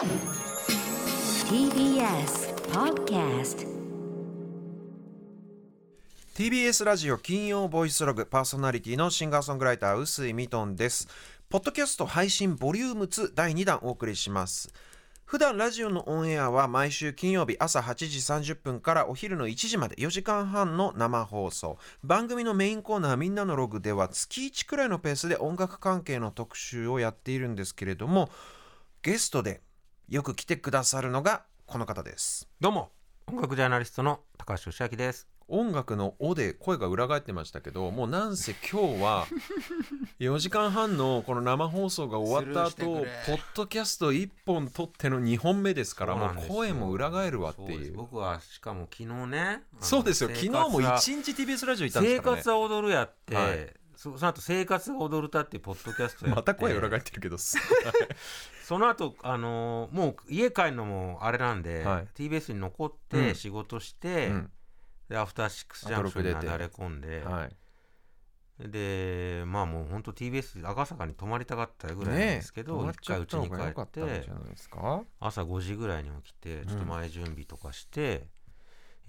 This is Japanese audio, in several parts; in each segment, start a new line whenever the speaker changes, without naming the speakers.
TBS Podcast
TBS ラジオ金曜ボイスログパーソナリティのシンガーソングライター臼井ミトンです。ポッドキャスト配信ボリューム2第2弾お送りします。普段ラジオのオンエアは毎週金曜日朝8時30分からお昼の1時まで4時間半の生放送。番組のメインコーナーみんなのログでは月1くらいのペースで音楽関係の特集をやっているんですけれどもゲストでよく来てくださるのがこの方です。
どうも音楽ジャーナリストの高橋義明です。
音楽の「お」で声が裏返ってましたけどもうなんせ今日は 4時間半のこの生放送が終わった後ポッドキャスト1本撮っての2本目ですからもう声も裏返るわっていう。
僕はしかも昨日ね
そうですよ。昨日も
生活は
1日 TBS ラジオいたんです
生
からね。
活は踊るやって、
はい。
そその後生活が踊るたっていうポッドキャストやって。
また声裏返ってるけど
その後あのーもう家帰るのもあれなんで、
はい。
TBS に残っ
うん。
て仕事して、
うん。
でアフターシックスジャンクションになだれ込んで、
はい。
でまあもう本当 TBS 赤坂に泊まりたかったぐらいなんですけど、
ねえ。
一回家に帰
っ
て朝5時ぐらいに起きてちょっと前準備とかして、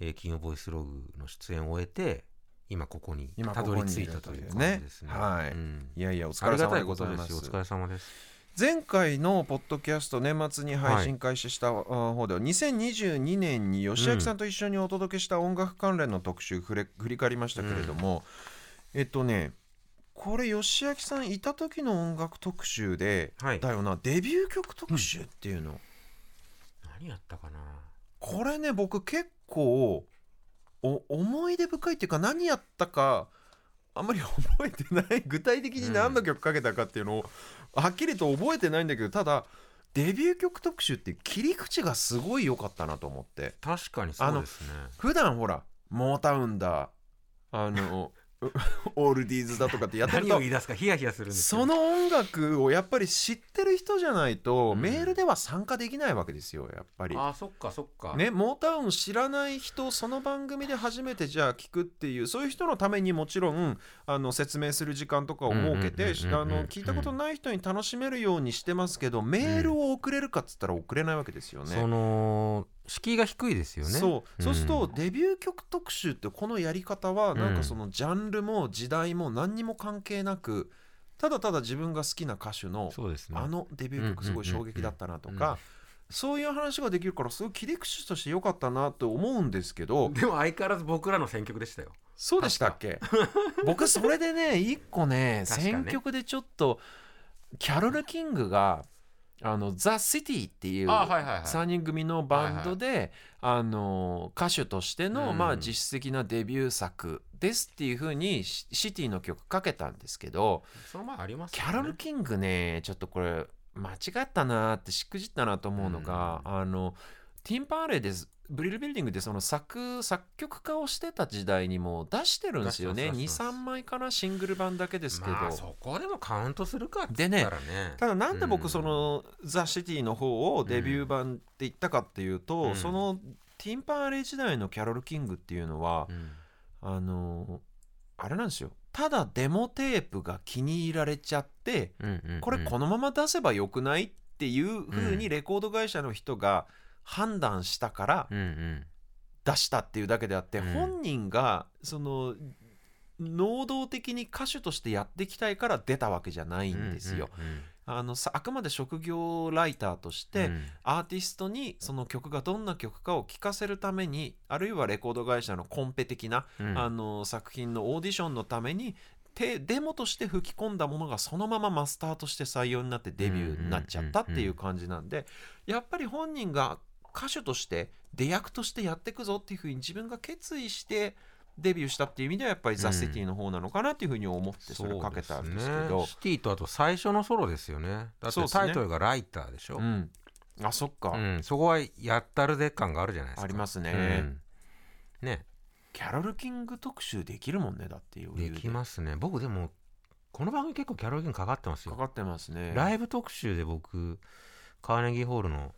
えー金曜ボイスログの出演を終えて今ここに
今
たどり着いたという感じですね。
はい。
うん。
いやいやお
あ
疲れ様でございます。
お疲れ様です。
前回のポッドキャスト年末に配信開始したあ方では2022年に吉明さんと一緒にお届けした音楽関連の特集振り返りましたけれども、えっとねこれ吉明さんいた時の音楽特集で、
はい。
だよなデビュー曲特集っていうの、
何やったかな。
これね僕結構お思い出深いっていうか何やったかあんまり覚えてない具体的に何の曲かけたかっていうのを、はっきりと覚えてないんだけどただデビュー曲特集って切り口がすごい良かったなと思って
確かにそうですね。
普段ほらモータウンだあのう オールディーズだとかってやってると
何を言い出すかヒヤヒヤするんですよ
その音楽をやっぱり知ってる人じゃないと、
うん
メールでは参加できないわけですよやっぱり。
あそっかそっか。
ね、モータウン知らない人その番組で初めてじゃあ聞くっていうそういう人のためにもちろんあの説明する時間とかを設けて
うんうんうんうん
あの聞いたことない人に楽しめるようにしてますけどメールを送れるかっつったら送れないわけですよね。
その敷居が低いですよね。
そう。そうすると
ん
デビュー曲特集ってこのやり方はなんかそのジャンルも時代も何にも関係なくただただ自分が好きな歌手の。あのデビュー曲すごい衝撃だったなとかそういう話ができるからすごい切り口として良かったなと思うんですけど
でも相変わらず僕らの選曲でしたよ。
そうでしたっけ？僕それでね一個ね。選曲でちょっとキャロル・キングがあのザ・シティっていう
あはいはいはい。
3人組のバンドであの歌手としての
うん。
まあ実質的なデビュー作ですっていう風にシシティの曲かけたんですけど
その前ありますよね。
キャロル・キングねちょっとこれ間違ったなってしくじったなと思うのが、あのティン・パーレーですブリル・ビルディングでその作作曲家をしてた時代にも出してるんですよね。
出してます出してます。
23枚かなシングル版だけですけど、
まあそこでもカウントするかって
でね
言ったらね。
ただなんで
うん
僕その「ザ・シティ」の方をデビュー版って言ったかっていうと、
うん。
そのティン・パーレー時代のキャロル・キングっていうのは、
うん。
あのあれなんですよ。ただデモテープが気に入られちゃって
うんうんうん。
これこのまま出せばよくないっていう風にレコード会社の人が判断したから
うんうん。
出したっていうだけであって、
うん。
本人がその能動的に歌手としてやっていきたいから出たわけじゃないんですよ。
うんうん
あのさあくまで職業ライターとして、
うん。
アーティストにその曲がどんな曲かを聴かせるためにあるいはレコード会社のコンペ的な、
うん。
あの作品のオーディションのためにてデモとして吹き込んだものがそのままマスターとして採用になってデビューになっちゃったっていう感じなんでやっぱり本人が歌手として出役としてやっていくぞっていうふうに自分が決意してデビューしたっていう意味ではやっぱりザ・シティの方なのかなっていうふうに思ってそれをかけたんですけど。
そうシティとあと最初のソロですよね。だってタイトルがライターでしょ。
うん。あそっか、
うん。そこはやったるで感があるじゃないですか。
ありますね。
うん。ね。
キャロル・キング特集できるもんねだっていう。
できますね。僕でもこの番組結構キャロル・キングかかってますよ。
かかってますね。
ライブ特集で僕カーネギーホールの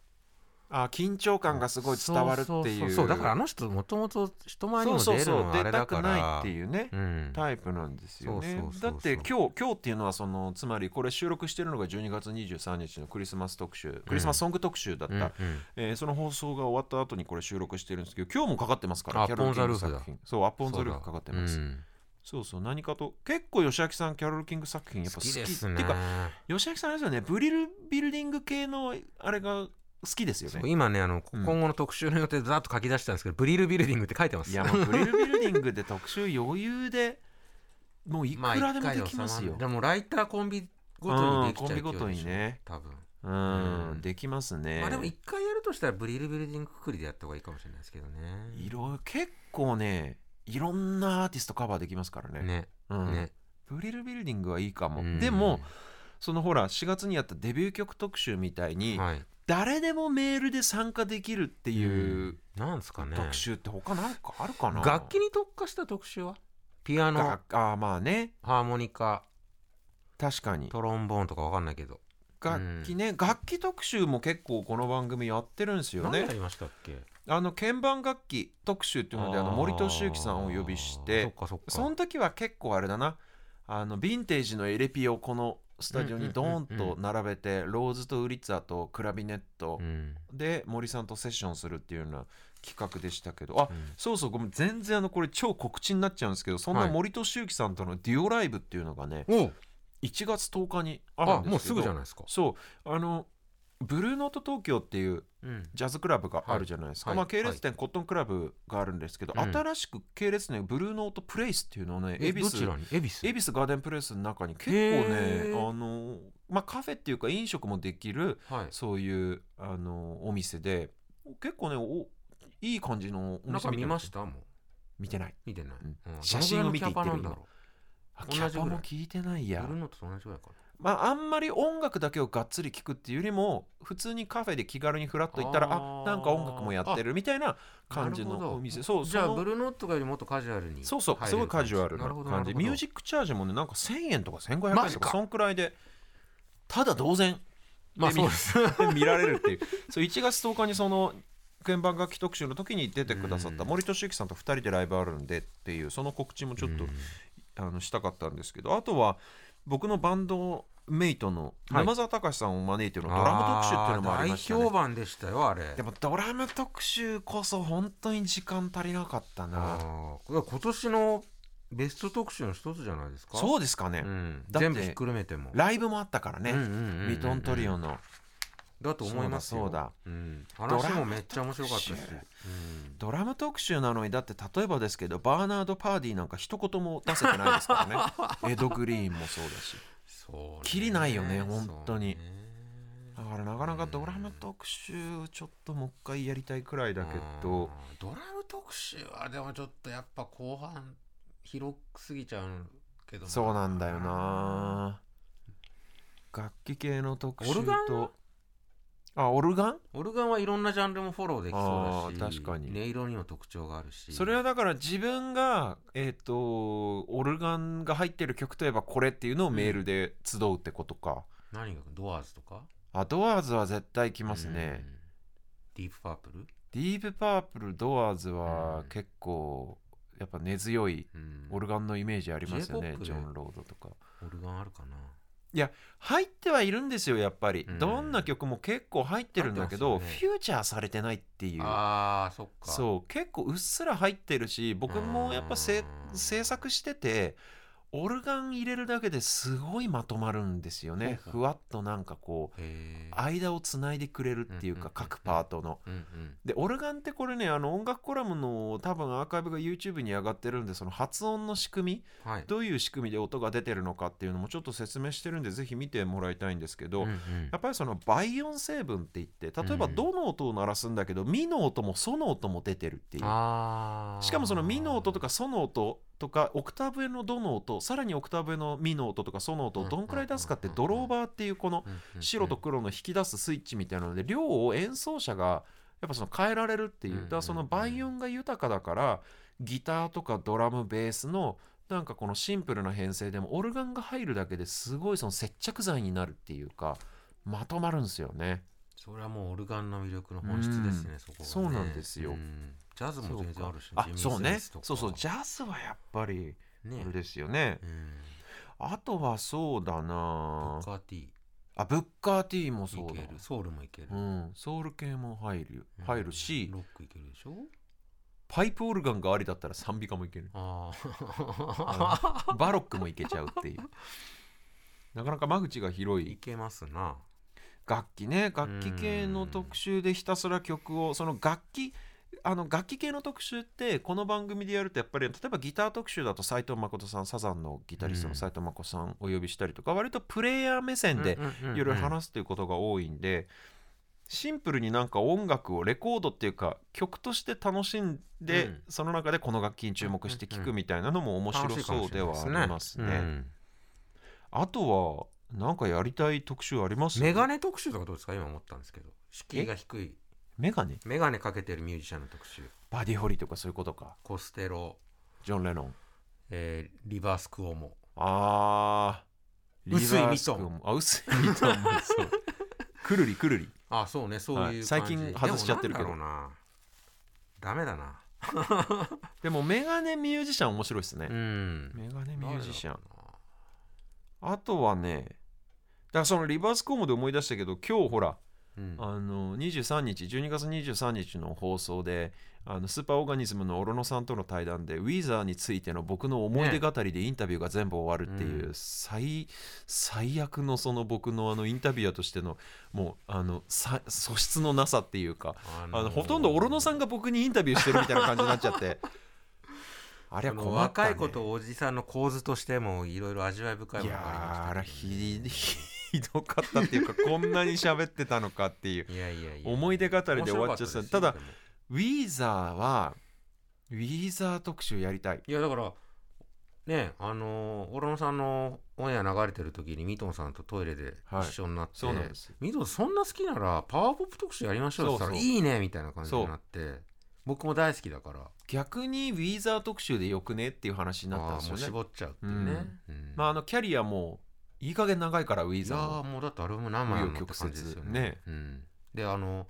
あ緊張感がすごい伝わるっていう。
そうそうそう。そうだからあの人もともと人前にも出るのはあれだから
くないっていうね
うん
タイプなんですよね。
そうそうそうそう。
だって今日今日っていうのはそのつまりこれ収録してるのが12月23日のクリスマス特集クリスマスソング特集だった、
うんうん。
えーその放送が終わった後にこれ収録してるんですけど今日もかかってますからキャロル・キング作品。そうアップオンザルーフかかってます、
うん。
そうそう何かと結構吉明さんキャロル・キング作品やっぱ
好
好き
きですね
っていうか吉明さんあれですよねブリルビルディング系のあれが好きですよね。
今ねあの、
うん。
今後の特集の予定でざっと書き出したんですけどブリルビルディングって書いてます。
いやもうブリルビルディングで特集余裕でもういく
まあ
らでもできますよ、
収まるでもライターコンビごとにできちゃう勢いでしょ
うんコンビごとにね。
多分。
うん、
うん。
できますね。
まあでも一回やるとしたらブリルビルディングくくりでやった方がいいかもしれないですけどね。
いろ結構ねいろんなアーティストカバーできますからね。
ね
うん。
ね。
ブリルビルディングはいいかも、
うん。
でもそのほら4月にやったデビュー曲特集みたいに、
はい
誰でもメールで参加できるっていう
なんですかね。
特集って他なんかあるかな、
楽器に特化した特集は？ピアノ。
があーまあね。
ハーモニカ。
確かに。
トロンボーンとかわかんないけど。
楽器ね、楽器特集も結構この番組やってるんですよね。
何やりましたっけ？
あの鍵盤楽器特集っていうのであの森俊之さんをお呼びし
あーそ
て
っかそっか。
その時は結構あれだな。あのヴィンテージのエレピをこのスタジオにドーンと並べてローズとウリッツァとクラビネット
うん。
で森さんとセッションするっていうような企画でしたけど。あ、
うん。
そうそうごめん全然あのこれ超告知になっちゃうんですけどそんな
はい
森俊之さんとのデュオライブっていうのがね
お
1月10日にある
あ
んですけど。
もうすぐじゃないですか。
そう。あのブルーノート東京っていう
うん。
ジャズクラブがあるじゃないですか、
はい。
まあ、系列店、コットンクラブがあるんですけど、
うん
新しく系列店ブルーノートプレイスっていうのをね恵比寿
恵比寿？
ガーデンプレイスの中に結構ねあの、まあ、カフェっていうか飲食もできる
はい。
そういうあのお店で結構ねおいい感じのお店
な。んか見ました？
見てない。
見てない。
うん。
うん。
写真を見ていってる
どのぐらいのキャパなんだろ
あ
同じ
キャパも聞いてないうや。
ブルーノートと同じぐらいか
まああんまり音楽だけをがっつり聞くっていうよりも普通にカフェで気軽にフラッと行ったら
あ
なんか音楽もやってるみたいな感じのお店。そう
じゃあブルーノートがよりもっとカジュアルに
そうそうすごいカジュアル。な感じ。ミュージックチャージもねなんか1000円とか1500円とかそんくらいでただ同然
まあ
で
そうです。
見られるっていう。そう1月10日にその鍵盤楽器特集の時に出てくださった
うん。
森俊之さんと2人でライブあるんでっていうその告知もちょっと
うん。
あのしたかったんですけどあとは僕のバンドメイトの
はい。
山澤隆さんを招いてのドラム特集っていうのもありましたね。
大評判でしたよあれ。
でもドラム特集こそ本当に時間足りなかったな。
今年のベスト特集の一つじゃないですか？
そうですかね、
うん。全部ひっくるめても。
ライブもあったからね、ミトントリオの
だと思いますよ。
そうだ
うん、
ドラム
話もめっちゃ面白かったし、うん。
ドラム特集なのにだって例えばですけどバーナード・パーディーなんか一言も出せてないですからね。エド・グリーンもそうだし。
そうね。
キリないよね本当に。だからなかなかドラム特集ちょっともう一回やりたいくらいだけど。
ドラム特集はでもちょっとやっぱ後半広すぎちゃうけど
そうなんだよな。楽器系の特集
オルガン
とあオルガン？
オルガンはいろんなジャンルもフォローできそうだし
確かに。
音色にも特徴があるし。
それはだから自分がえっ、とオルガンが入ってる曲といえばこれっていうのをメールで集うってことか、
何が？ドアーズとか？
あドアーズは絶対来ますね、
うん。ディープパープル、
ディープパープルドアーズは
うん。
結構やっぱ根強い
うん。
オルガンのイメージありますよね。ジョン・ロードとか。
オルガンあるかな
入ってはいるんですよやっぱり、
うん。
どんな曲も結構入ってるんだけど、
ね。
フィーチャーされてないっていう。
あーそっか。
そう結構うっすら入ってるし僕もやっぱ制作しててオルガン入れるだけですごいまとまるんですよね。ふわっとなんかこう間をつないでくれるっていうか各パートの。でオルガンってこれねあの音楽コラムの多分アーカイブが YouTube に上がってるんでその発音の仕組み
はい。
どういう仕組みで音が出てるのかっていうのもちょっと説明してるんでぜひ見てもらいたいんですけど、
うんうん。
やっぱりその倍音成分って言って例えば
うん
どの音を鳴らすんだけど、ミの音もソの音も出てるっていう。しかもそのミの音とかソの音とかオクターブ上のドの音さらにオクターブ上のミの音とかソの音をどんくらい出すかってドローバーっていうこの白と黒の引き出すスイッチみたいなので量を演奏者がやっぱその変えられるっていう。だからその倍音が豊かだからギターとかドラムベースのなんかこのシンプルな編成でもオルガンが入るだけですごいその接着剤になるっていうかまとまるんですよね。
それはもうオルガンの魅力の本質ですね、
うん。
そこがね。
そうなんですよ。
んジャズも全然あるし
あ
ジミー
そうね。そうそうジャズはやっぱり
ね。
あれですよね。
うん。
あとはそうだ
ブ
な
ッカーティ
あブッカー T も
ー
そうだ。
ソウルもいける、
うん、ソウル系も入る。
うん。
入るし、
ロックいけるでしょ？
パイプオルガンがありだったら賛美歌もいける。
ああ
バロックもいけちゃうっていう。なかなか間口が広い。
いけますな。
楽器ね。楽器系の特集でひたすら曲をその楽器あの楽器系の特集ってこの番組でやるとやっぱり例えばギター特集だと斎藤誠さんサザンのギタリストの斎藤誠さんお呼びしたりとか割とプレイヤー目線でいろいろ話すということが多いんでシンプルになんか音楽をレコードっていうか曲として楽しんで、
うん。
その中でこの楽器に注目して聴くみたいなのも面白そうではありますね。
うん。
あとはなんかやりたい特集あります？
メガネ特集とかどうですか？今思ったんですけど。敷居が低い
メガネ？
メガネかけてるミュージシャンの特集。
バディホリとかそういうことか。
コステロ、
ジョン・レノン。
えーリバースクオモ。
あー。
薄い
リバース君もあ薄いミトンもそう。くるりくるり。
あそうねそういう感じ、
はい最近外しちゃってるけど。
でもなんだろうな。ダメだな。
でもメガネミュージシャン面白いですね、
うん。
メガネミュージシャン。あとはねだからそのリバースコーモで思い出したけど今日ほらあの23日12月23日の放送であのスーパーオーガニズムのオロノさんとの対談でウィザーについての僕の思い出語りでインタビューが全部終わるっていう、
うん。
最最悪のその僕のあのインタビュアーとしてのもうあのさ素質のなさっていうか
あ
あのほとんどオロノさんが僕にインタビューしてるみたいな感じになっちゃって。あれはね、
若い子とおじさんの構図としてもいろいろ味わい深いものがありました
ーあひひどかったっていうかこんなに喋ってたのかっていう。思い出語りで終わっちゃった。ただウィーザーはウィーザー特集やりたい。
いやだからねあのーオロノさんのオンエア流れてる時にミトンさんとトイレで一緒になって、
そうなんです。
ミトンそんな好きならパワーポップ特集やりましょうって言ったらいいねみたいな感じになって僕も大好きだから。
逆にウィーザー特集でよくねっていう話になったんですよね。
絞っちゃうっていうね、うん。
まああのキャリアもいい加減長いからウィー
いや
ザーも
うだってアルバム何枚あるのって感じですよね。
ね。
うん、であの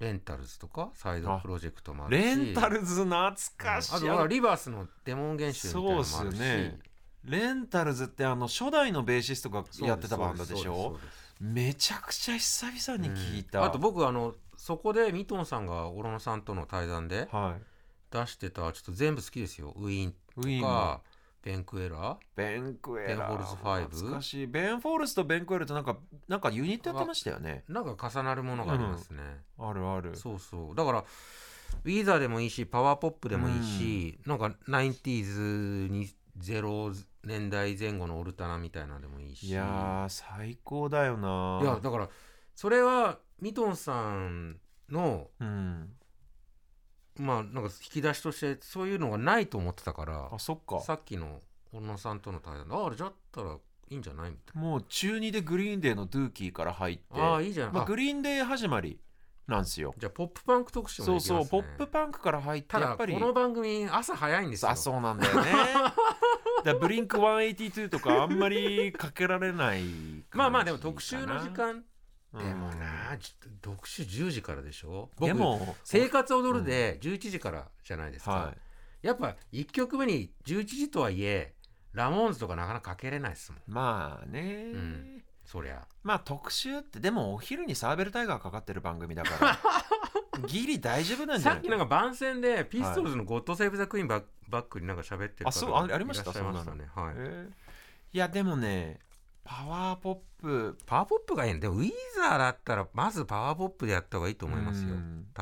レンタルズとかサイドプロジェクトもあるし。
レンタルズ懐かしい、
あとはリヴァースのデモ音源集みたいなのもあるし。
そうっすよね。レンタルズってあの初代のベーシストがやってたバンドでしょ？めちゃくちゃ久々に聞いた、
うんあと僕あのそこでミトンさんがオロノさんとの対談で
はい。
出してたちょっと全部好きですよ。ウィーン
ウィーンも。
とかベン・クウェラー
ベン・クウェラー
ベン・フォールズ・ファイヴ？
懐かしい。ベン・フォールズとベン・クウェラーとなんかなんかユニットやってましたよね。
なんか重なるものがありますね、
あるある。
そうそう。だからウィーザーでもいいしパワーポップでもいいし、なんか 90s に0年代前後のオルタナみたいなのでもいいし。
いやー最高だよない
やだからそれはミトンさんの
うん
まあなんか引き出しとしてそういうのがないと思ってたから
あそっか。
さっきの小野さんとの対談でああれじゃったらいいんじゃない？みたい
もう中2でグリーンデーのドゥーキーから入って。
なああいいじゃん、
まあ、
あ
グリーンデー始まりなんですよ。
じゃあポップパンク特集も
そうそうポップパンクから入ってやっぱり
この番組朝早いんですよ。
あそうなんだよね。だブリンク182とかあんまりかけられない
まあまあでも特集の時間
うん
でもなじ特集10時からでしょ？僕
でも
生活踊るで11時からじゃないですか、
は
やっぱ1曲目に11時とはいえラモーンズとかなかなかかけれないですもん。
いまあね、
うん。そりゃ。
まあ特集ってでもお昼にサーベルタイガーかかってる番組だから。ギリ大丈夫なんじゃない？
さっきなんか番宣でピストルズの「 God Save the Queen バック」バックになんか喋ってる方
あそうあありました？
いらっしゃいましたね。はい。
えー。いやでもねパワーポップ。
パワーポップがいいんでもウィーザーだったらまずパワーポップでやった方がいいと思いますよ。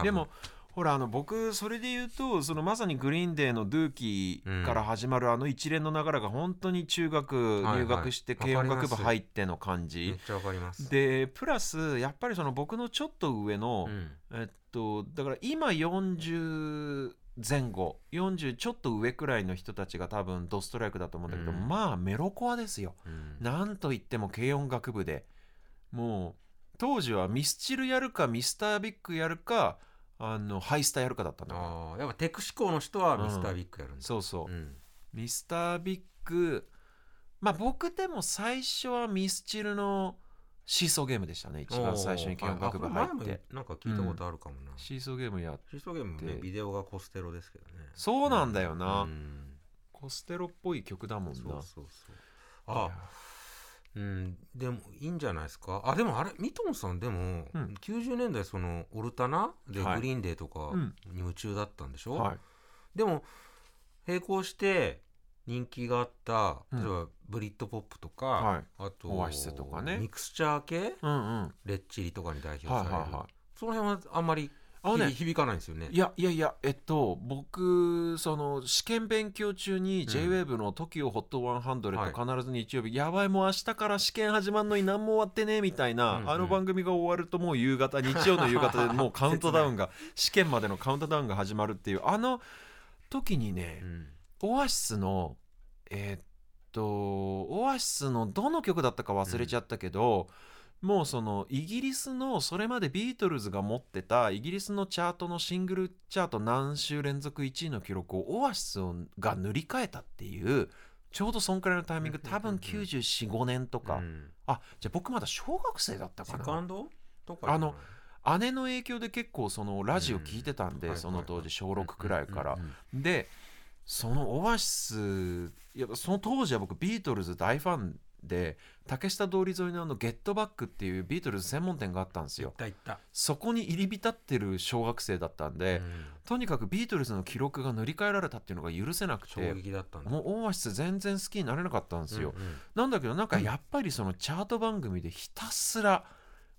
でもほらあの僕それで言うとそのまさにグリーンデーのドゥーキーから始まるあの一連の流れが本当に中学
はい
入学して
はい
軽音楽部入っての感
めっちゃわかります。
でプラスやっぱりその僕のちょっと上の、
うん。
えっとだから今40前後40ちょっと上くらいの人たちが多分ドストライクだと思うんだけど、
うん。
まあメロコアですよ。
うん。
なんといっても軽音楽部でもう当時はミスチルやるかミスタービッグやるかあのハイスタやるかだったんだから
ああやっぱテク志向の人はミスタービッグやるんだ。
そうそう、
うん。
ミスタービッグまあ僕でも最初はミスチルのシーソーゲームでしたね一番最初に軽音楽部入って。
なんか聞いたことあるかもな、
シーソーゲームやっ
シーソーゲームもね
で
ビデオがコステロですけどね。
そうなんだよな、
うん。
コステロっぽい曲だもんな。
そうそうそう。あうんでもいいんじゃないですか？あでもあれミトンさんでも、
うん。
90年代そのオルタナ？で
はい。
グリーンデーとか
うん。
に夢中だったんでしょ、
はい。
でも並行して人気があった
うん。
例えばブリッドポップとか、
はい。
あと
オアシスとかね。
ミクスチャー系？
うんうん。
レッチリとかに代表
はい
される、
はいはい
その辺はあんまり
あのね
響響かないんですよね。
いやいやいやえっと僕その試験勉強中に
うん。
J-WAVE の TOKIO HOT 100
はい
必ず日曜日、やばいもう明日から試験始まるのに何も終わってねみたいな、
うんうん。
あの番組が終わるともう夕方日曜の夕方で もうカウントダウンが 試験までのカウントダウンが始まるっていうあの時にね、
うん
オアシスのえーっとオアシスのどの曲だったか忘れちゃったけど、もうそのイギリスのそれまでビートルズが持ってたイギリスのチャートのシングルチャート何週連続1位の記録をオアシスが塗り替えたっていうちょうどそんくらいのタイミング多分945年とか、
うん。
あじゃあ僕まだ小学生だった
セ
かな。
カンドとか
あの姉の影響で結構そのラジオ聞いてたんで、
うん
その当時小6くらいから、
うんうんうん。
でそのオアシスいやその当時は僕ビートルズ大ファンで竹下通り沿いのあのゲットバックっていうビートルズ専門店があったんです
行っ
よ
た行った、
そこに入り浸ってる小学生だったんで、
うん。
とにかくビートルズの記録が塗り替えられたっていうのが許せなく
衝
て
撃だったんだ。
もうオアシス全然好きになれなかったんですよ、
うんうん。
なんだけどなんかやっぱりそのチャート番組でひたすら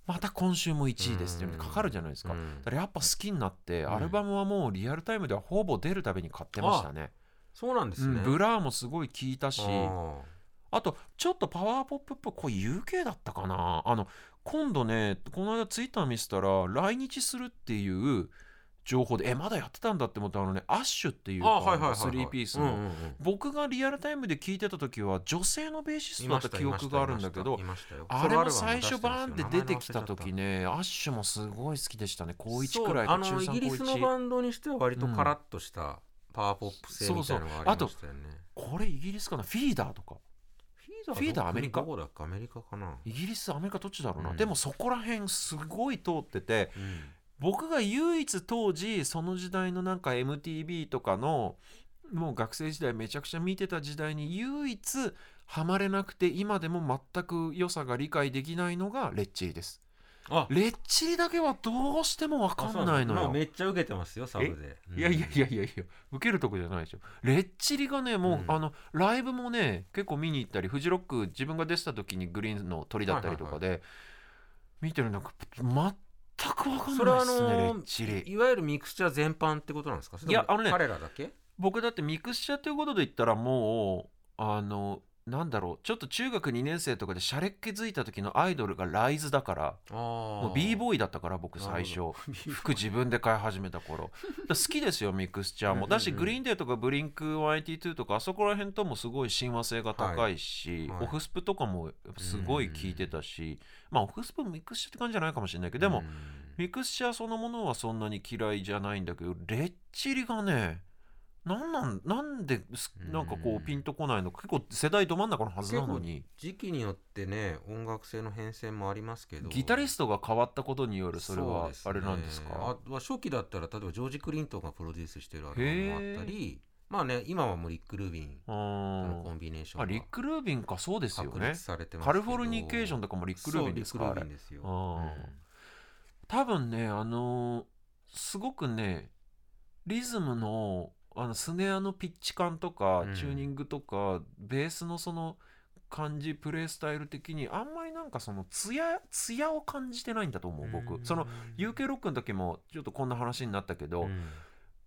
また今週も1位ですってかかるじゃないですか、
うん。
だからやっぱ好きになって、
ん。
アルバムはもうリアルタイムではほぼ出るたびに買ってましたね
そうなんですね、
うんブラーもすごい聞いたし
あ
あ。とちょっとパワーポップっぽいこれ UK だったかな。あの今度ねこの間ツイッター見せたら来日するっていう情報でえまだやってたんだって思ったあのねアッシュっていう
ーあはいはいはいはい。
スリーピースの、僕がリアルタイムで聞いてた時は女性のベーシストだった記憶があるんだけどあれも最初バーンって出てきた時ねアッシュもすごい好きでしたね。高1
そう
くらい
あのイ
3高
ギリスの
1
バンドにしては割とカラッとしたパワーポップ性みたいなのがありましたよね、
これイギリスかな？フィーダーとか。
フィーダー
フィーダーアメリカ？
どこだっけ？アメリカかな、
イギリスアメリカどっちだろうな、
うん。
でもそこら辺すごい通ってて
うん。
僕が唯一当時その時代のなんか MTV とかのもう学生時代めちゃくちゃ見てた時代に唯一ハマれなくて今でも全く良さが理解できないのがレッチリです。
あ
レッチリだけはどうしても分かんないのよ。
まあめっちゃ受けてますよサブで、うん。
いやいやいやいやいや受けるとこじゃないでしょ。レッチリがねもう、
うん。
あのライブもね結構見に行ったりフジロック自分が出てた時にグリーンの鳥だったりとかで、見てるなんか全く分かん
それはあ
ないですね、レ
の
ッチリ
いわゆるミクスチャー全般ってことなんですか
いやあのね
彼らだけ
僕だってミクスチャーということで言ったらもうあのなんだろうちょっと中学2年生とかでシャレっ気づいた時のアイドルがライズだからも
も
う b ボーイだったから僕最初。服自分で買い始めた頃。好きですよミクスチャーも。だしグリーンデーとかブリンク182とかあそこら辺ともすごい親和性が高いし、
はい。はい
オフスプとかもすごい聞いてたし、まあオフスプミクスチャーって感じじゃないかもしれないけどでも、ミクスチャーそのものはそんなに嫌いじゃないんだけどレッチリがねなんなんなんですなんかこ
うん
うピンとこないの？結構世代ど真ん中のはずなのに。
時期によってね音楽性の変遷もありますけど。
ギタリストが変わったことによるそれ
う
はあれなんですか？
あは初期だったら例えばジョージ・クリントンがプロデュースしてるアルバムもあったり。まあね今はもうリック・ルービン
あ
とのコ
ー
ンビネーション
あリック・ルービンかそうですよね。カルフォルニケーションとかもリック・ルービンですか
リックルービンですよ。
あー。多分ねあのーすごくねリズムのあのスネアのピッチ感とか、
うん。
チューニングとかベースのその感じプレイスタイル的にあんまりなんかそのツヤツヤを感じてないんだと思う僕。その UK ロックの時もちょっとこんな話になったけど、
うん。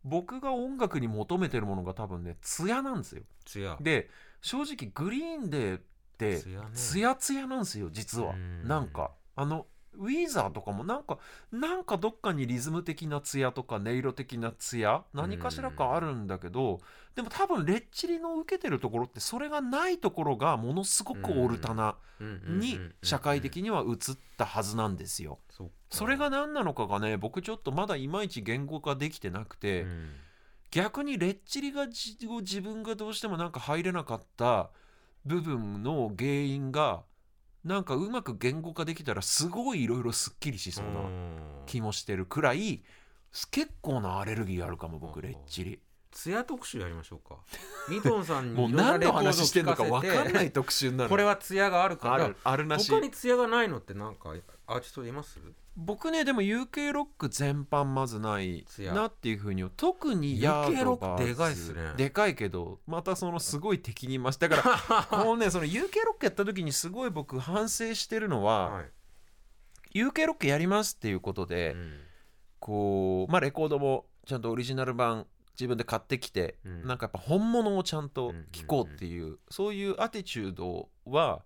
僕が音楽に求めてるものが多分ねツヤなんですよ。
ツヤ。
で正直グリーンデーって
ツヤね。
ツヤなんですよ実は。
うん。
なんかあのウィーザーとかもなんかなんかどっかにリズム的なツヤとか音色的なツヤ何かしらかあるんだけどでも多分レッチリの受けてるところってそれがないところがものすごくオルタナに社会的には映ったはずなんですよ。それが何なのかがね僕ちょっとまだいまいち言語化できてなくて、逆にレッチリがじ自分がどうしてもなんか入れなかった部分の原因がなんかうまく言語化できたらすごいいろいろすっきりしそうな
うん。
気もしてるくらい結構なアレルギーあるかも僕
うん
レッチリ。
ツヤ特集やりましょうか。ミトンさんに
もう何の話してんのか分かんない
聞
特集になる
これはツヤがあるから。
あるあるなし。
他にツヤがないのってなんかアーティストいます？
僕ねでも UK ロック全般まずない
艶
なっていうふうに特にヤー
UK ロック
ドバーズ
でかいっすね。
でかいけどまたそのすごい敵に増してだから。このねその UK ロックやった時にすごい僕反省してるのは、
はい。
UK ロックやりますっていうことで、
うん
こうまあレコードもちゃんとオリジナル版自分で買ってきて、
うん。
なんかやっぱ本物をちゃんと聴こうっていう,、そういうアティチュードは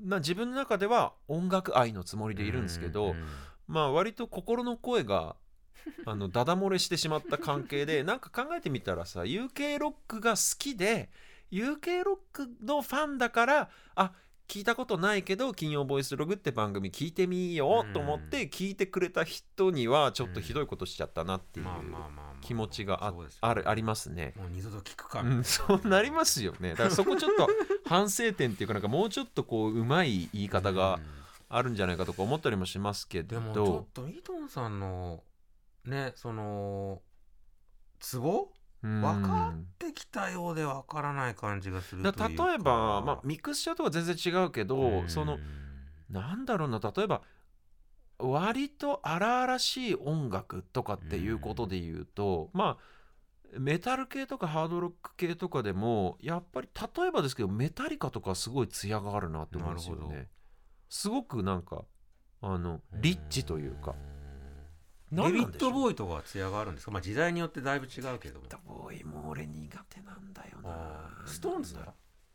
な自分の中では音楽愛のつもりでいるんですけど、
うん
まあ割と心の声があのダダ漏れしてしまった関係で なんか考えてみたらさ UK ロックが好きで UK ロックのファンだからあ聞いたことないけど「金曜ボイスログ」って番組聞いてみようと思って聞いてくれた人にはちょっとひどいことしちゃったなっていう気持ちがああるありますね。
もう二度と聞くか。
うん、そうなりますよね。だからそこちょっと反省点っていうかなんかもうちょっとこううまい言い方が
うん。
あるんじゃないかとか思ったりもしますけど。
でもちょっとミトンさんのねそのツボ
うん
分かってきたようで分からない感じがする
例えば、まあ、ミクスチャーとは全然違うけど、
うん
そのなんだろうな例えば割と荒々しい音楽とかっていうことで言うと、まあメタル系とかハードロック系とかでもやっぱり例えばですけどメタリカとかすごい艶があるなって思うんですよね。すごくなんかあのリッチというか。
デビッド・ボウイとかは艶があるんですか、まあ、時代によってだいぶ違うけども。
デビッド・ボウイも俺苦手なんだよな。
ストーンズだ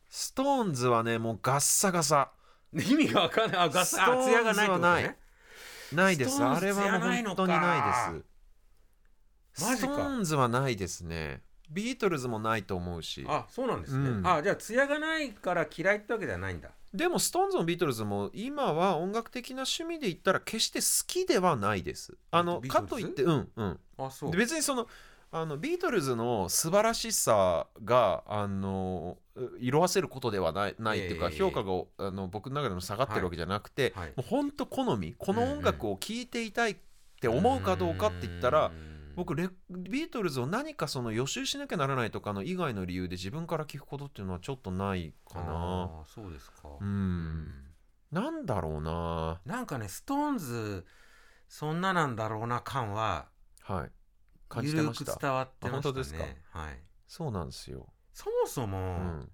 ストーンズはねもうガッサガサ。
意味が分かんない。あガスあ
ストーンズ
艶がないってこと
はない。
ね
ないです。あれはもう本当にないです。
マジか。
ストーンズはないですね。ビートルズもないと思うし。
あそうなんですね、
うん。
あじゃあ艶がないから嫌いってわけではないんだ
でもストーンズもビートルズも今は音楽的な趣味で言ったら決して好きではないです。あのかといってうんうん。
あそう。
で別にそのあのビートルズの素晴らしさがあの色あせることではないないっていうか、
ええ
評価があの僕の中でも下がってるわけじゃなくて、
はい。
もう本当好みこの音楽を聴いていたいって思うかどうかって言ったら、僕レビートルズを何かその予習しなきゃならないとかの以外の理由で自分から聞くことっていうのはちょっとないかな。
あーそうですか
うんなんだろうな。
なんかねストーンズそんななんだろうな感は
はい。感
ゆ
じてました。
伝わってましたね
あ本当ですか？
はい
そうなんですよ。
そもそうも、
ん。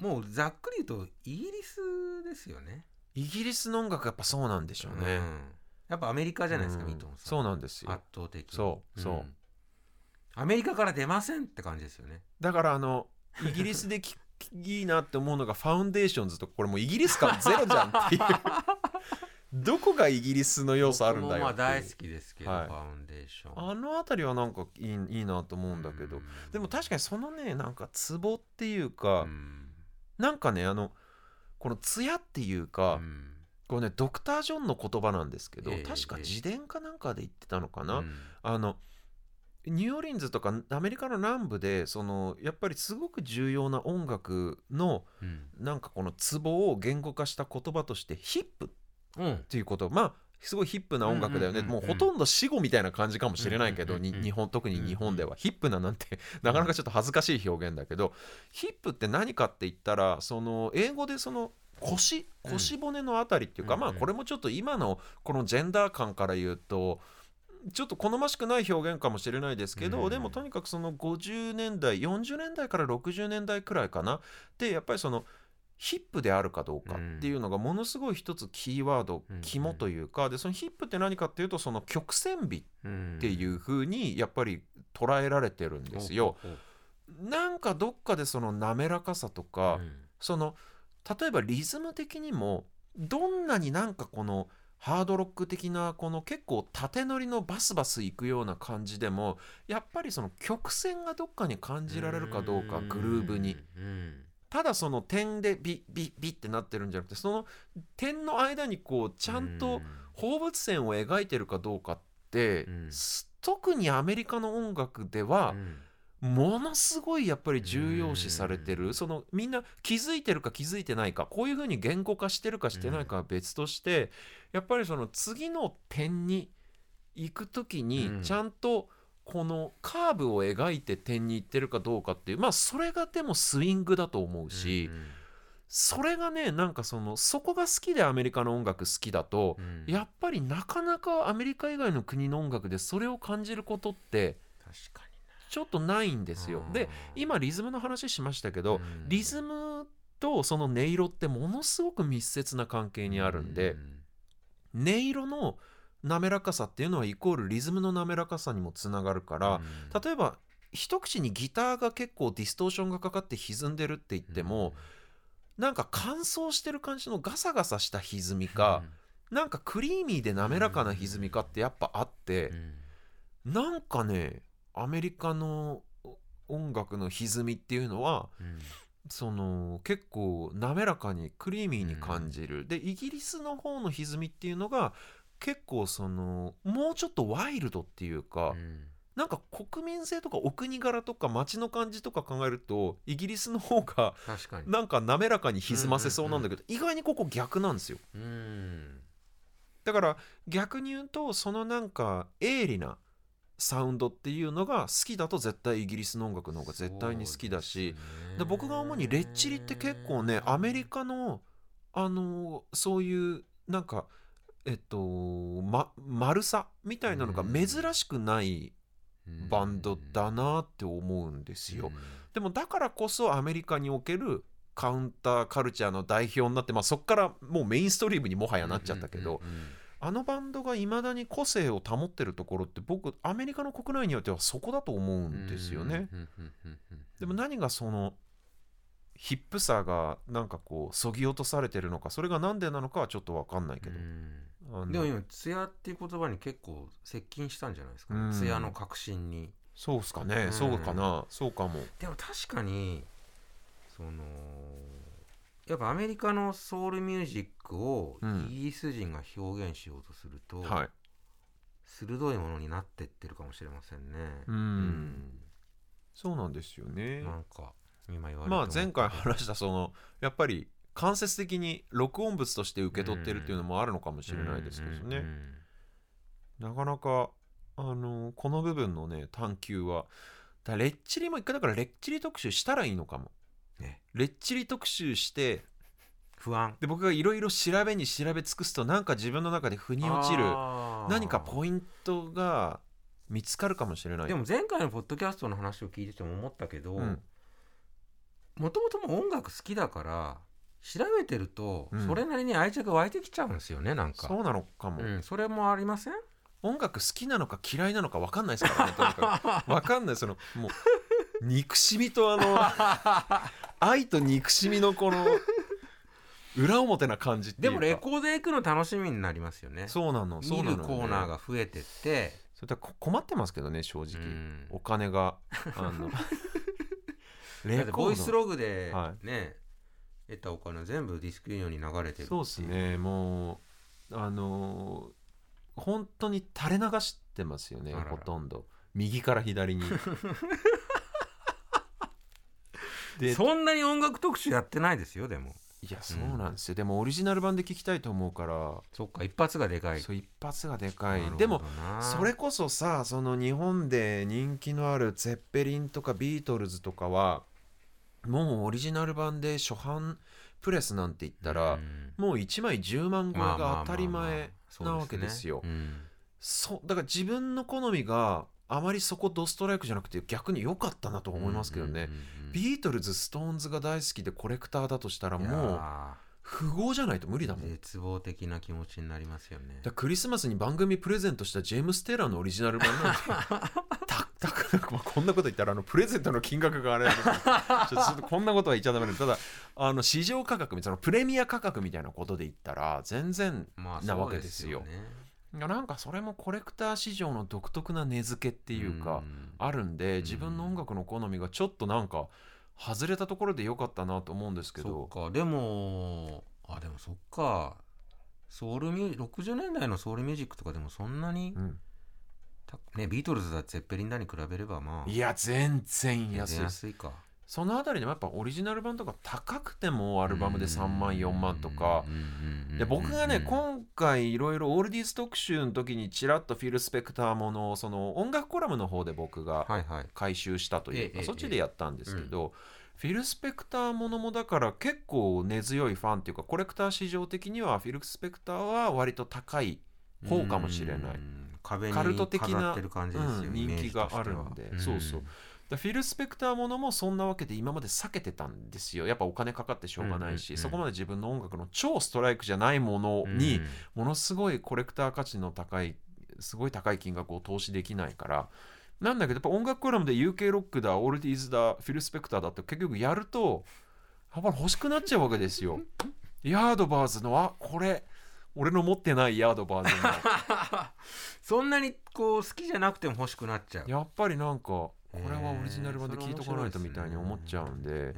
もうざっくり言うとイギリスですよね
イギリスの音楽やっぱそうなんでしょうね。
んやっぱアメリカじゃないですか、
うん。
ミトンさ。ん
そうなんですよ。
圧。倒的に。
そうそう。ん
アメリカから出ませんって感じですよね。
だからあのイギリスできいいなって思うのがファウンデーションズとかこれもうイギリス感ゼロじゃんっていう。どこがイギリスの要素あるんだよ
まあ大好きですけど、
はい
ファウンデーション。
あの辺りはなんかいいいいなと思うんだけど、でも確かにそのねなんかツボっていうか、
うん
なんかねあのこの艶っていうか、
うん
これねドクター・ジョンの言葉なんですけど、
ええ
確か自伝かなんかで言ってたのかな、
うん。
あのニューオーリンズとかアメリカの南部でそのやっぱりすごく重要な音楽の
うん。
なんかこのツボを言語化した言葉としてヒップっ
うん。
ていうこと。まあすごいヒップな音楽だよね、
うんうんうんうん。
もうほとんど死後みたいな感じかもしれないけど、日本特に日本では、ヒップななんてなかなかちょっと恥ずかしい表現だけど、ヒップって何かって言ったらその英語でその腰
うん。
腰骨のあたりっていうか、
うんうん。
まあこれもちょっと今のこのジェンダー感から言うとちょっと好ましくない表現かもしれないですけど、
うん
でもとにかくその50年代40年代から60年代くらいかな。でやっぱりそのヒップであるかどうかっていうのがものすごい一つキーワード、
うん
肝というかでそのヒップって何かっていうとその曲線美っていう風にやっぱり捉えられてるんですよ。なんかどっかでその滑らかさとか、その例えばリズム的にもどんなになんかこのハードロック的なこの結構縦乗りのバスバスいくような感じでもやっぱりその曲線がどっかに感じられるかどうかグルーブに。
うん。
ただその点でビッビッビッってなってるんじゃなくてその点の間にこうちゃんと放物線を描いてるかどうかって、特にアメリカの音楽では
うん
ものすごいやっぱり重要視されてる。そのみんな気づいてるか気づいてないかこういうふうに言語化してるかしてないかは別としてやっぱりその次の点に行く時
うん。
にちゃんとこのカーブを描いて点に行ってるかどうかっていうまあそれがでもスイングだと思うし
うん。
それがねなんかそのそこが好きでアメリカの音楽好きだと
うん。
やっぱりなかなかアメリカ以外の国の音楽でそれを感じることって
確かに
ちょっとないんですよ。で今リズムの話しましたけど、
うん。
リズムとその音色ってものすごく密接な関係にあるんで、音色の滑らかさっていうのはイコールリズムの滑らかさにもつながるから、例えば一口にギターが結構ディストーションがかかって歪んでるって言っても、なんか乾燥してる感じのガサガサした歪みか、なんかクリーミーで滑らかな歪みかってやっぱあって、なんかねアメリカの音楽の歪みっていうのはその結構滑らかにクリーミーに感じる、でイギリスの方の歪みっていうのが結構そのもうちょっとワイルドっていうか、なんか国民性とかお国柄とか街の感じとか考えるとイギリスの方が
確かに。
なんか滑らかに歪ませそうなんだけど、意外にここ逆なんですよ。
うん。
だから逆に言うとそのなんか鋭利なサウンドっていうのが好きだと絶対イギリスの音楽の方が絶対に好きだし、で僕が主にレッチリって結構ねアメリカのあのそういうなんかえっと、ま、丸さみたいなのが珍しくないバンドだなって思うんですよ。でもだからこそアメリカにおけるカウンターカルチャーの代表になって、まあ、そこからもうメインストリームにもはやなっちゃったけど、あのバンドがいまだに個性を保ってるところって僕アメリカの国内においてはそこだと思うんですよね。でも何がそのヒップさがなんかこうそぎ落とされてるのかそれが何でなのかはちょっと分かんないけど、
でも今艶っていう言葉に結構接近したんじゃないですか
うん。
艶の革新に。
そうっすかね、
うん。
そうかな。そうかも。
でも確かにそのやっぱアメリカのソウルミュージックを
うん。
イギリス人が表現しようとすると、
はい。
鋭いものになってってるかもしれませんね。
うん。そうなんですよね。
なんか今言われて
まあ前回話したそのやっぱり間接的に録音物として受け取ってるっていうのもあるのかもしれないですけどね、なかなかあのこの部分のね探求はだレッチリも一回だからレッチリ特集したらいいのかも、
ね。
レッチリ特集して
不安。
で僕がいろいろ調べに調べ尽くすとなんか自分の中で腑に落ちる何かポイントが見つかるかもしれない。
でも前回のポッドキャストの話を聞いてても思ったけど
うん。
もともとも音楽好きだから調べてると
うん。
それなりに愛着湧いてきちゃうんですよねなんか。
そうなのかも、
うん、それもありません？
音楽好きなのか嫌いなのか分かんないですからねとにかく。分かんないそのもう憎しみとあの 愛と憎しみのこの裏表な感じって
でもレコードへ行くの楽しみになりますよね。
そうなのそうなのよね。
見るコーナーが増えてって、
それ困ってますけどね正直、
うん。
お金があの。
だ
レ
ってボイスログで
は
ね、得たお金全部ディスクユニオンに流れてる
そうですね。もうあのー本当に垂れ流してますよねほとんど。右から左に で
そんなに音楽特集やってないですよでも。
いやそうなんですよ、でもオリジナル版で聞きたいと思うから。
そっか一発がでかい。
そう一発がでかい。でもそれこそさその日本で人気のあるツェッペリンとかビートルズとかはもうオリジナル盤で初版プレスなんて言ったら、
うん
もう1枚10万超えが当たり前なわけですよ。
うん。
そうだから自分の好みがあまりそこドストライクじゃなくて逆に良かったなと思いますけどね。ビートルズ、ストーンズが大好きでコレクターだとしたらもう富豪じゃないと無理だもん。
ー絶望的な気持ちになりますよね。
だからクリスマスに番組プレゼントしたジェームス・テイラーのオリジナル盤なんて。たたくまあこんなこと言ったらあのプレゼントの金額があれなんですけど。ちょっとこんなことは言っちゃダメだただあの市場価格みたいなプレミア価格みたいなことで言ったら全然
まあ
なわけですよ。
そうね
いやなんかそれもコレクター市場の独特な値付けっていうか
ん。
あるんで自分の音楽の好みがちょっとなんか外れたところで良かったなと思うんですけ
そ
ど
っか。でもあでもそっか。ソウルミュー60年代のソウルミュージックとかでもそんなに
うん。
たねビートルズだゼッペリンだに比べればまあ。
いや全然
全然
安い
安いか
そのあたりでもやっぱオリジナル版とか高くてもアルバムで3万4万とか。で僕がね今回いろいろオールディーズ特集の時にちらっとフィル・スペクターものをその音楽コラムの方で僕が回収したという
ええ
かそっちでやったんですけどフィル・スペクターものもだから結構根強いファンっていうかコレクター市場的にはフィル・スペクターは割と高い方かもしれない。カルト的な
飾ってる感じですよ、
うん人気があるんで。そうそう。だフィル・スペクターものもそんなわけで今まで避けてたんですよ。やっぱお金かかってしょうがないし、
うんうんうん
そこまで自分の音楽の超ストライクじゃないものに、ものすごいコレクター価値の高いすごい高い金額を投資できないから。なんだけどやっぱ音楽コラムで UK ロックだオールディーズだフィル・スペクターだって結局やるとやっぱり欲しくなっちゃうわけですよ。ヤードバーズのあこれ俺の持ってないヤードバーズの。
そんなにこう好きじゃなくても欲しくなっちゃう。
やっぱりなんかこれはオリジナル版で聞いとかないとみたいに思っちゃうんで
え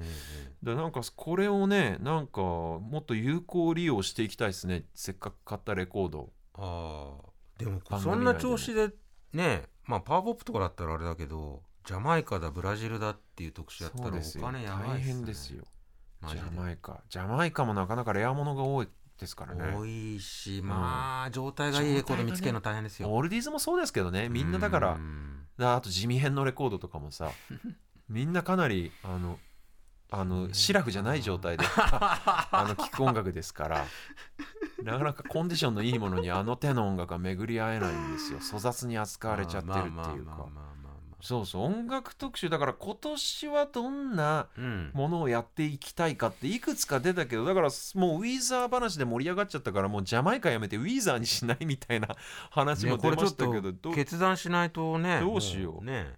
でなんかこれをねなんかもっと有効利用していきたいですね。せっかく買ったレコード
ああでもそんな調子でねまあパワーポップとかだったらあれだけどジャマイカだブラジルだっていう特集やったらお金やばいね。
変ですよ。ジャマイカ。ジャマイカもなかなかレアものが多いですからね。
多いしまあ状態がいいレコード見つけるの大変ですよ。
オールディーズもそうですけどね。みんなだから
うん
ああと地味編のレコードとかもさ みんなかなりあのあのシラフじゃない状態で あの聴く音楽ですからなかなかコンディションのいいものにあの手の音楽が巡り合えないんですよ。粗雑に扱われちゃってるっていうかそうそう音楽特集だから今年はどんなものをやっていきたいかっていくつか出たけどだからもうウィーザー話で盛り上がっちゃったからもうジャマイカやめてウィーザーにしないみたいな話も出ましたけど
決断しないとね
どうしよう。
もね。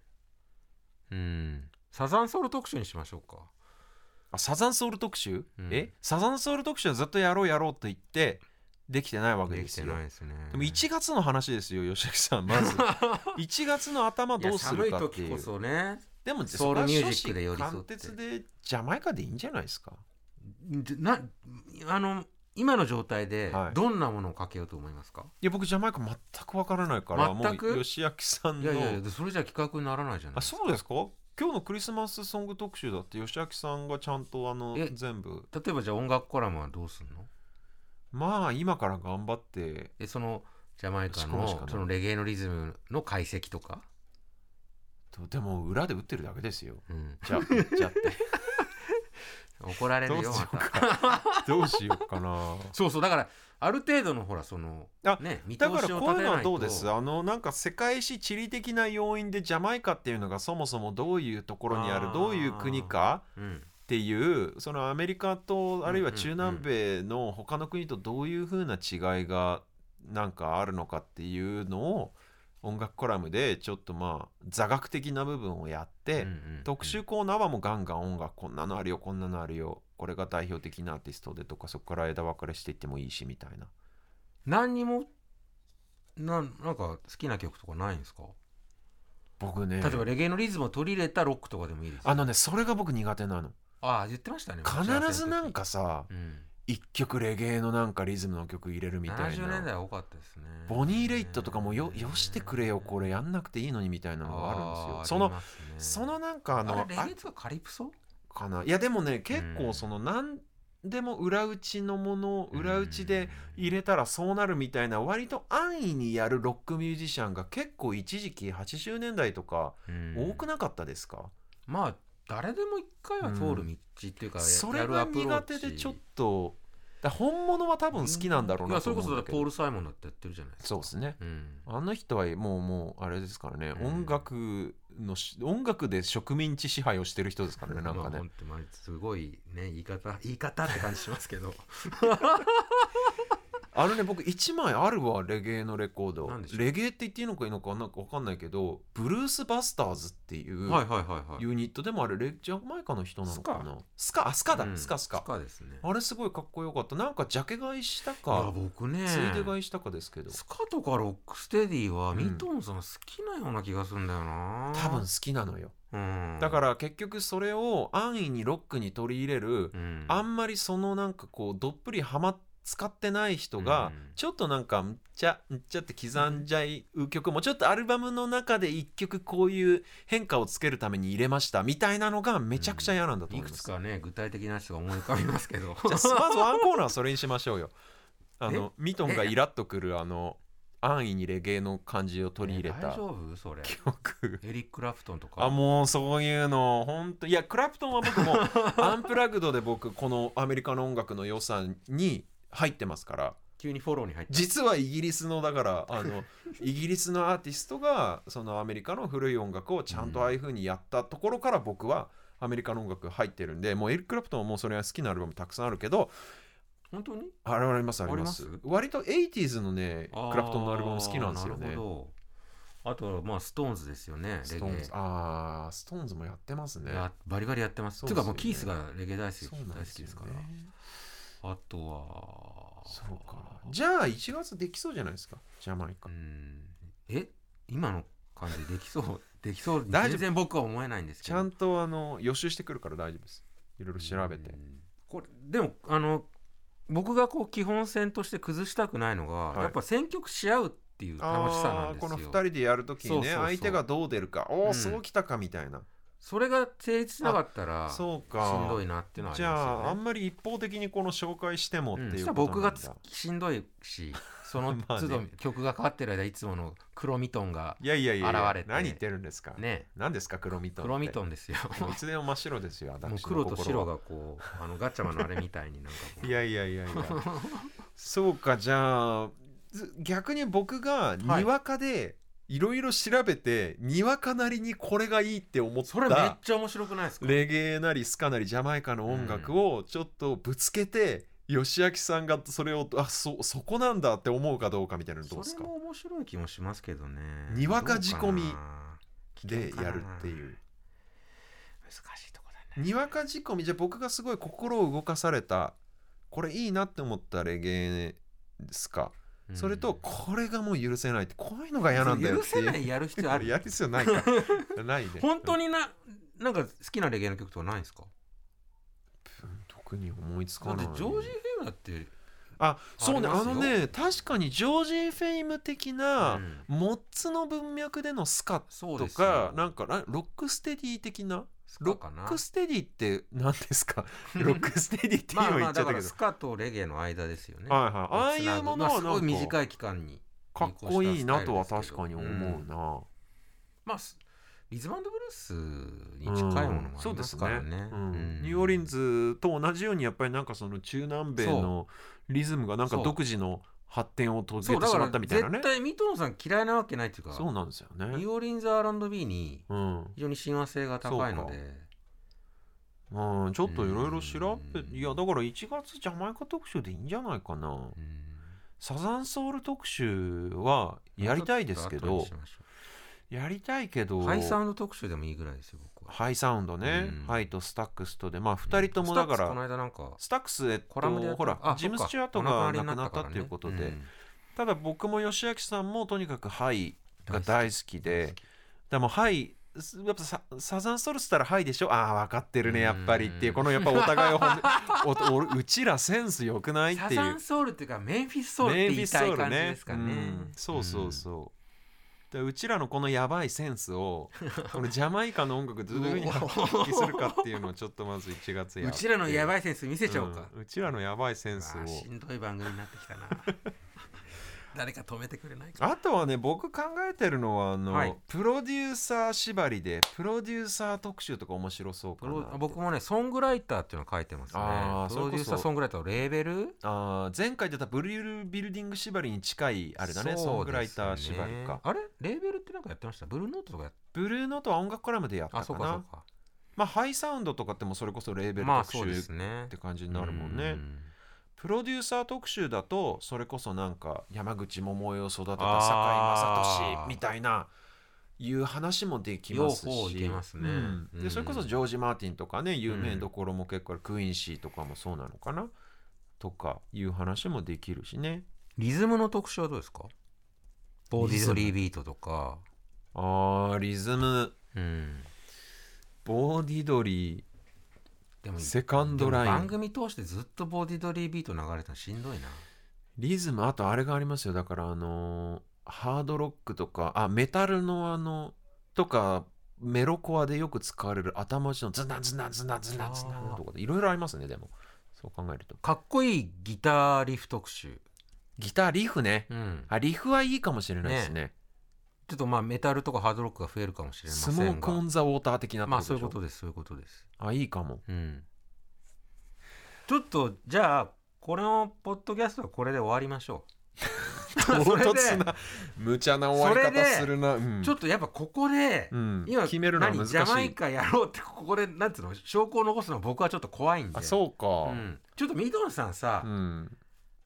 うん。サザンソウル特集にしましょうか。
あサザンソウル特集、
うん。
え？サザンソウル特集はずっとやろうやろうと言ってできてないわけ
で
すよ。
ですね。
でも1月の話ですよ吉木さんまず。1月の頭どうするかっていう。
いや寒い時こそね。
でも
ソウルミュージックで寄り添って。
貫徹でジャマイカでいいんじゃないですか。
でなあの今の状態で
はい。
どんなものをかけようと思いますか、
いや僕ジャマイカ全くわからないから
全く？
もう吉明さんの。
いやいやいやそれじゃ企画にならないじゃない
あそうですか？今日のクリスマスソング特集だって吉明さんがちゃんとあの
え
全部。
例えばじゃあ音楽コラムはどうすんの？
まあ今から頑張って
えそのジャマイカ
仕込むしかない。
のそのレゲエのリズムの解析とか、
とでも裏で打ってるだけですよ。
うん、
じゃゃあって。
怒られる
どうしよう
よまた。
かどうしようかな。
そうそうだからある程度のほらその
あ
ね見
だ
通しを
からこういうのはどうです？あのなんか世界史地理的な要因でジャマイカっていうのがそもそもどういうところにあ
あー
るどういう国か
うん
っていうそのアメリカとあるいは中南米の他の国とどういうふうな違いがなんかあるのかっていうのを音楽コラムでちょっとまあ座学的な部分をやって、特集コーナーはもうガンガン音楽こんなのあるよこんなのあるよこれが代表的なアーティストでとかそこから枝分かれしていってもいいしみたいな。
何にもなんなんか好きな曲とかないんですか？
僕ね。
例えばレゲエのリズムを取り入れたロックとかでもいいですよ
あのねそれが僕苦手なの
ああ言ってましたね
必ずなんかさ
うん。
一曲レゲエのなんかリズムの曲入れるみたい
70年代
な
多かったですね。
ボニー・レイットとかもよよしてくれよこれやんなくていいのにみたいなのがあるんですよ。そのそのなんかあ
あ
の
れレゲエとかカリプソ？
かな。いやでもね結
うん
構その何でも裏打ちのものを裏打ちで入れたらそうなるみたいな割と安易にやるロックミュージシャンが結構一時期80年代とか
うん。
多くなかったですか、
まあ誰でも一回は通る道っていうか、や
それが苦手でちょっとだ本物は多分好きなんだろうなと思う。ん。だけど
そだからポール・サイモンだってやってるじゃないですか。
そうですね。
うん。
あの人はもうもうあれですからね、
うん。
音楽のし音楽で植民地支配をしてる人ですからねなんかね。
まあすごいね言い方言い方って感じしますけど
あのね僕1枚あるわレゲエのレコード。レゲエって言っていいのかいいのかなんか分かんないけどブルースバスターズっていうユニットでもあれレジャマイカの人なのかな？スカ。あスカだ、
うん。
スカスカ。
スカですね。
あれすごいかっこよかった。なんかジャケ買いしたか
僕ね
ついで買いしたかですけど。
スカとかロックステディは
うん。
ミトンさん好きなような気がするんだよな。
多分好きなのよ。
うん。
だから結局それを安易にロックに取り入れる
うん。
あんまりそのなんかこうどっぷりハマっ使ってない人が
うん。
ちょっとなんかんっちゃんっちゃって刻んじゃう曲もちょっとアルバムの中で一曲こういう変化をつけるために入れましたみたいなのがめちゃくちゃ嫌なんだと
い
思います、
くつかね具体的な人が思い浮かびますけど
じゃあまずワンコーナーそれにしましょうよ あの
え
ミトンがイラッとくるあの安易にレゲエの感じを取り入れた
大丈夫？それ。
曲
エリック・クラプトンとか？
あもうそういうの本当いやクラプトンは僕もアンプラグドで僕このアメリカの音楽の良さに入ってますから。
急にフォローに入って
実はイギリスのだからあの イギリスのアーティストがそのアメリカの古い音楽をちゃんとああいう風にやったところから僕はアメリカの音楽入ってるんでもうエリック・クラプトンはもうそれは好きなアルバムたくさんあるけど
本当に？
あれありますあります。割と 80s のねクラプトンのアルバム好きなんですよね。
あとまあストーンズですよねレゲエ。
あーストーンズもやってますね。
やバリバリやってます。
そうですよね。
ていうかもうキースがレゲエ大好き大好
ですよ
きですから。
ね
あとは
そうか。じゃあ1月できそうじゃないですか？ジャマイカ。
うん。え？今の感じでできそう？できそう？全然僕は思えないんですけど。
ちゃんとあの予習してくるから大丈夫です。いろいろ調べて。
うんこれでもあの僕がこう基本線として崩したくないのが、
はい。
やっぱ選曲し合うっていう楽しさなんですよ。
この2人でやるときにね相手がどう出るか。おお
うん。
そうきたかみたいな
それが成立しなかったらし
そうか。
んどいなっていうのはあ
じ
りますよね。
ゃああんまり一方的にこの紹介してもって
うん、
い
そうした僕がつしんどいしその都度 曲が変わってる間いつもの黒ミトンが
いやいやいやいや
現れて。
何言ってるんですか、
ね。
何ですか黒ミトン
黒ミトンですよ。
いつでも真っ白ですよ
もう黒と白がこうあのガッチャマンのあれみたいになんか
いやいやいやいや。そうかじゃあず逆に僕がにわかでいろいろ調べてにわかなりにこれがいいって思っ
それめったちゃ面白くないですか？
レゲエなりスカなりジャマイカの音楽をちょっとぶつけて、吉明さんがそれをあそそこなんだって思うかどうかみたいなのどうですか？
それも面白い気もしますけどね。
にわか仕込みでやるっていう。
難しいとこだね。
にわか仕込みじゃあ僕がすごい心を動かされたこれいいなって思ったレゲエですか、それとこれがもう許せないってこういうのが嫌なんだよ
許せないやる必要ある？
やる必要ないか ないね。
本当にななんか好きなレゲエの曲とかないんですか？
うん特に思いつ
だ
かない。
ジョージ・フェイムだって
あそうね。あのね確かにジョージ・フェイム的な、
うん。
モッズの文脈でのスカと
そうですよ。
かなんかなロックステディ的なロックステディって何ですか？ロックステディって今
まあま
言っちゃったけど、
あだからスカとレゲエの間ですよね。
はいはい。ああいうものは
まあすごい
なんか
短い期間に
かっこいいなとは確かに思うな、
まあすリズムブルースに近いものもありますからね,、
うん
うん。
ニューオーリンズと同じようにやっぱりなんかその中南米のリズムがなんか独自の発展を遂げてしまったみたいなね。
絶対ミトンさん嫌いなわけないっていうか
そうなんですよね。
ニューオーリンズ R&B に
うん。
非常に親和性が高いので。
うん、ちょっといろいろ調べ
うん。
いやだから1月ジャマイカ特集でいいんじゃないかな。
うん。
サザンソウル特集はやりたいですけどやりたいけど
うハイサウンド特集でもいいぐらいですよ
ハイサウンドね、
うん。
ハイとスタックスとで。まあ2人ともだか
スタックスこの
ら
間なんか
スタックスえっとほら
あ
ジム・スチュアートが亡くなったっていうことで、
うん。
ただ僕も吉明さんもとにかくハイが大好きで。でもハイすやっぱササザンソウルっつったらハイでしょ？ああ分かってるねやっぱりっていう。このやっぱ お互いをほんおおうちらセンス良くないっていう。
サザンソウルっていうかメンフィスソウルって言いたい感じですかね。
うん。そうそうそう、でうちらのこのやばいセンスを このジャマイカの音楽でどういうふうに発揮するかっていうのをちょっとまず1月や
うちらのや
い
ばいセンス見せちゃおうか、
うんうちらのやばいセンスを。
しんどい番組になってきたな 誰か止めてくれないか
あとはね僕考えてるのはあの、
はい。
プロデューサー縛りでプロデューサー特集とか面白そうかなって。
僕もねソングライターっていうの書いてますね。
あー
プロデューサー
それこそ
ソングライターのレーベル？
あー前回出たブルービルディング縛りに近いあれだねソングライター縛りか。
あれ？レーベルってなんかやってました？ブルーノートとかやっ
ブルーノートは音楽コラムでやった
あそう
か
そうか。
まあハイサウンドとかってもそれこそレーベル特
まあそうで
集
すね。
って感じになるもんね、
うん
プロデューサー特集だとそれこそなんか山口百恵を育てた堺雅俊みたいないう話もできますし。
すね。
うん。
うん。
でそれこそジョージ・マーティンとかね有名どころも結構あるクイーンシーとかもそうなのかなとかいう話もできるしね。
リズムの特集はどうですか？ボディドリービートとか。
あーリズム。
うん。
ボディドリー
でも
セカンドライン。
番組通してずっとボディドリービート流れたのしんどいな。
リズムあとあれがありますよ。だからあのーハードロックとかあメタルのあのとかメロコアでよく使われる頭打ちのズナズナズナズナズナとかでいろいろありますねでも。そう考えると。
かっこいいギターリフ特集。
ギターリフね。
うん。
あリフはいいかもしれないですね
ちょっとまあメタルとかハードロックが増えるかもしれませ
ス
んが。
モークオンザウォーター的な
まあそういうことですそういうことです。
あいいかも。
うん。ちょっとじゃあこのポッドキャストはこれで終わりましょ
唐
そ れで
突な無茶な終わり方するな、うん。
うちょっとやっぱここで、
うん。
今
決めるのは難しい。
何ジャマイカやろうってここでなんつうの証拠を残すのは僕はちょっと怖いんで。
あそうか。
うん。ちょっとミドンさんさ、
うん。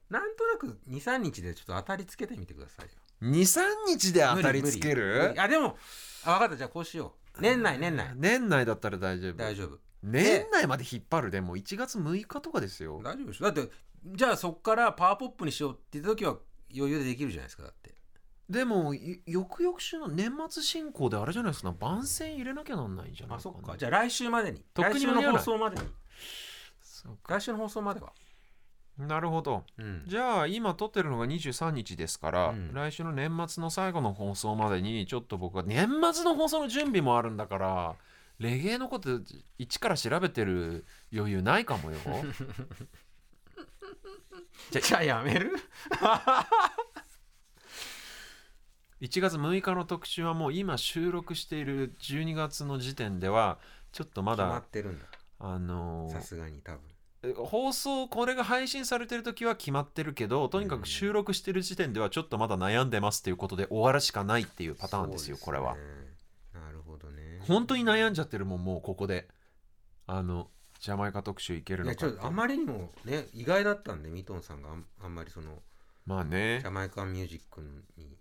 なんとなく23日でちょっと当たりつけてみてくださいよ
23日で当たりつける？
理。あでもあ分かった。じゃあこうしよう。年内年内。
年内だったら大丈夫。
大丈夫。
年内まで引っ張る？でも1月6日とかですよ。
大丈夫でしょ。だってじゃあそっからパワーポップにしようって言った時は余裕でできるじゃないですかだって。
でもい翌々週の年末進行であれじゃないですか。番宣入れなきゃなんないんじゃない
あそ
かな
っか。じゃあ来週までに。来週の放送までに。来週の放送までは
なるほど。
うん。
じゃあ今撮ってるのが23日ですから、
うん。
来週の年末の最後の放送までにちょっと僕は年末の放送の準備もあるんだからレゲエのこと一から調べてる余裕ないかもよ。
じゃあやめる
？1月6日の特集はもう今収録している12月の時点ではちょっとま
決ま
だ
ってるんだ。
あのー
さすがに多分
放送これが配信されてる時は決まってるけどとにかく収録してる時点ではちょっとまだ悩んでますっていうことで終わるしかないっていうパターンですよこれは。
ねなるほどね。
本当に悩んじゃってるもんもうここで。あのジャマイカ特集いける
い
のか
あまりにもね意外だったんでミトンさんがあんまりその
まあね。
ジャマイカンミュージックに。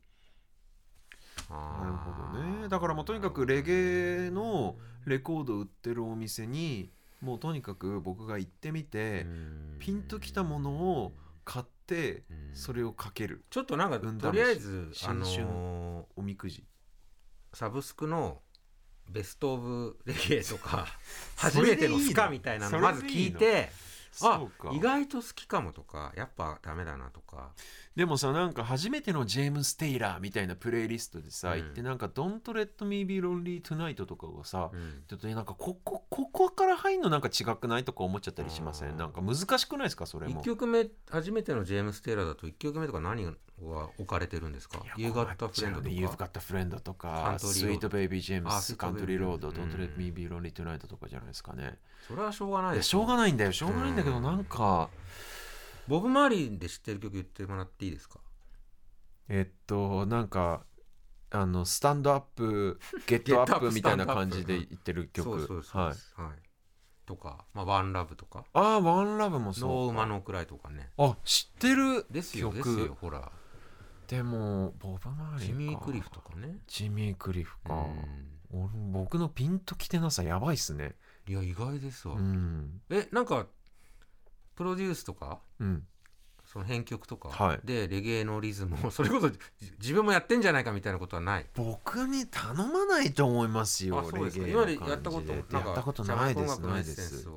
なるほどね。だからもうとにかくレゲエのレコード売ってるお店にもうとにかく僕が行ってみて
うん。
ピンときたものを買って
うん。
それをかける。
ちょっとなんかとりあえずあの
新春
ー
おみくじ。
サブスクのベスト・オブ・レゲエとか
そ
初めてのスカみたいなの
そ
まず聞いてあ意外と好きかもとかやっぱダメだなとか
でもさなんか初めてのジェームス・テイラーみたいなプレイリストでさ、
うん。
行ってなんか「Don't Let Me Be Lonely Tonight」とかをさ、
うん。
ちょっとねなんかここここから入るのなんか違くないとか思っちゃったりしません？なんか難しくないですか？それも。
1曲目初めてのジェームス・テイラーだと1曲目とか何が置かれてるんですか？
いや
?You Got a Friend とか。
You've Got a Friend と
カ
か
ントリーロー
Sweet
ド
Baby
あ
James
Sweet Baby
Don't Let Me Be Lonely Tonight とかじゃないですかね。
それはしょうがない
いや
です
しょうがないんだよ。しょうがないんだけど
うん。
なんか
ボブ・マーリーで知ってる曲言ってもらっていいですか？
えっとなんかあのスタンド アップゲットアップみたいな感じで言ってる曲。
そうそうそう
はい。
はい。とかまあワンラブとか。
ああワンラブも
ノ
そう
ーウマノークライとかね。
あ知ってる
ですよです
曲
よほら。
でもボブ・マーリーか。
ジミー・クリフとかね。
ジミー・クリフか、
うん。
俺僕のピンときてなさやばいっすね。
いや意外ですわ、
うん。
えなんかプロデュースとか
うん。
その編曲とか
はい。
でレゲエのリズムを それこそじ自分もやってんじゃないかみたいなことはない。
僕に頼まないと思いますよレゲエの
今までやったこと
やったことないです。ないです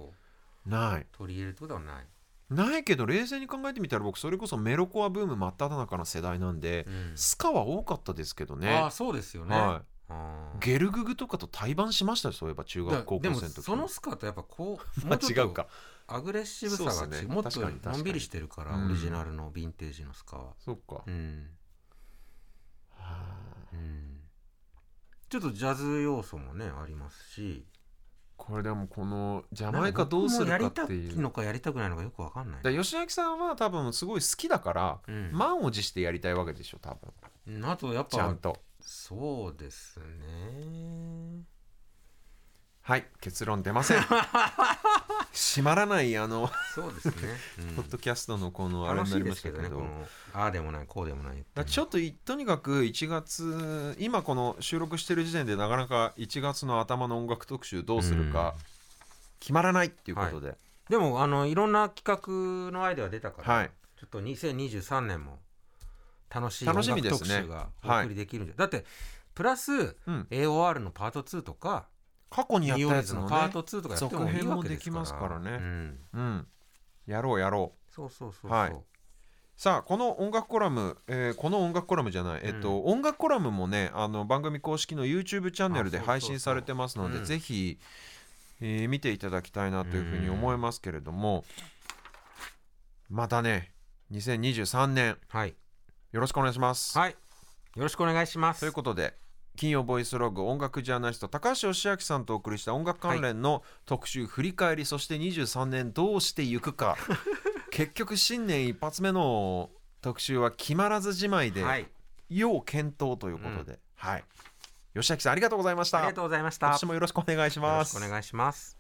ない。
取り入れるってことはない、
ないけど冷静に考えてみたら僕それこそメロコアブーム真っ只中の世代なんで、
うん。
スカは多かったですけどね。
ああそうですよね、
はい、ゲルググとかと対バンしましたよそういえば中
だ
学高
でも
校生の時。
そのスカとやっぱこう
ま あ違うか
アグレッシブさが
ね
ちもっとのんびりしてるから
うん。
オリジナルのヴィンテージのスカは。
そっか、
うん、
は
うん、ちょっとジャズ要素もねありますし。
これでもこのジャマイカどうするかって
なんか僕もやりた
いう
いのかやりたくないのかよくわかんない、
吉明さんは多分すごい好きだから、
うん。
満を持してやりたいわけでしょ多分。
うんあとやっぱ
ちゃんと。
そうですね
はい結論出ません。閉まらないあの
そうですね、うん。
ポッドキャストのこのあれになり
ですけど。ね
ましたけど
このああでもないこうでもない
ちょっといとにかく1月今この収録してる時点でなかなか1月の頭の音楽特集どうするか決まらないっていうことで、
でもあのいろんな企画のアイデア出たから、
はい。
ちょっと2023年も楽しい
楽しみですね。
音楽特集がお送りできるんじゃ、だってプラス
うん。
AOR のパート2とか
過去にやったやつのね
パート2とかやってもいいわけで
きますからね。
うん。
うん。やろうやろう。
そうそうそうそう、
はい。さあこの音楽コラム、えーこの音楽コラムじゃない、えっと音楽コラムもねあの番組公式の YouTube チャンネルで配信されてますので
うん。
ぜひ、えー見ていただきたいなというふうに思いますけれども、またね2023年
はい。
よろしくお願いします。
はい。よろしくお願いします。
ということで金曜ボイスログ音楽ジャーナリスト高橋義明さんとお送りした音楽関連の特集振り返り、そして23年どうしていくか。結局新年一発目の特集は決まらずじまいで、
はい。
要検討ということで、はい。吉明さんありがとうございました。
ありがとうございました。
今年もよろしくお願いします。
お願いします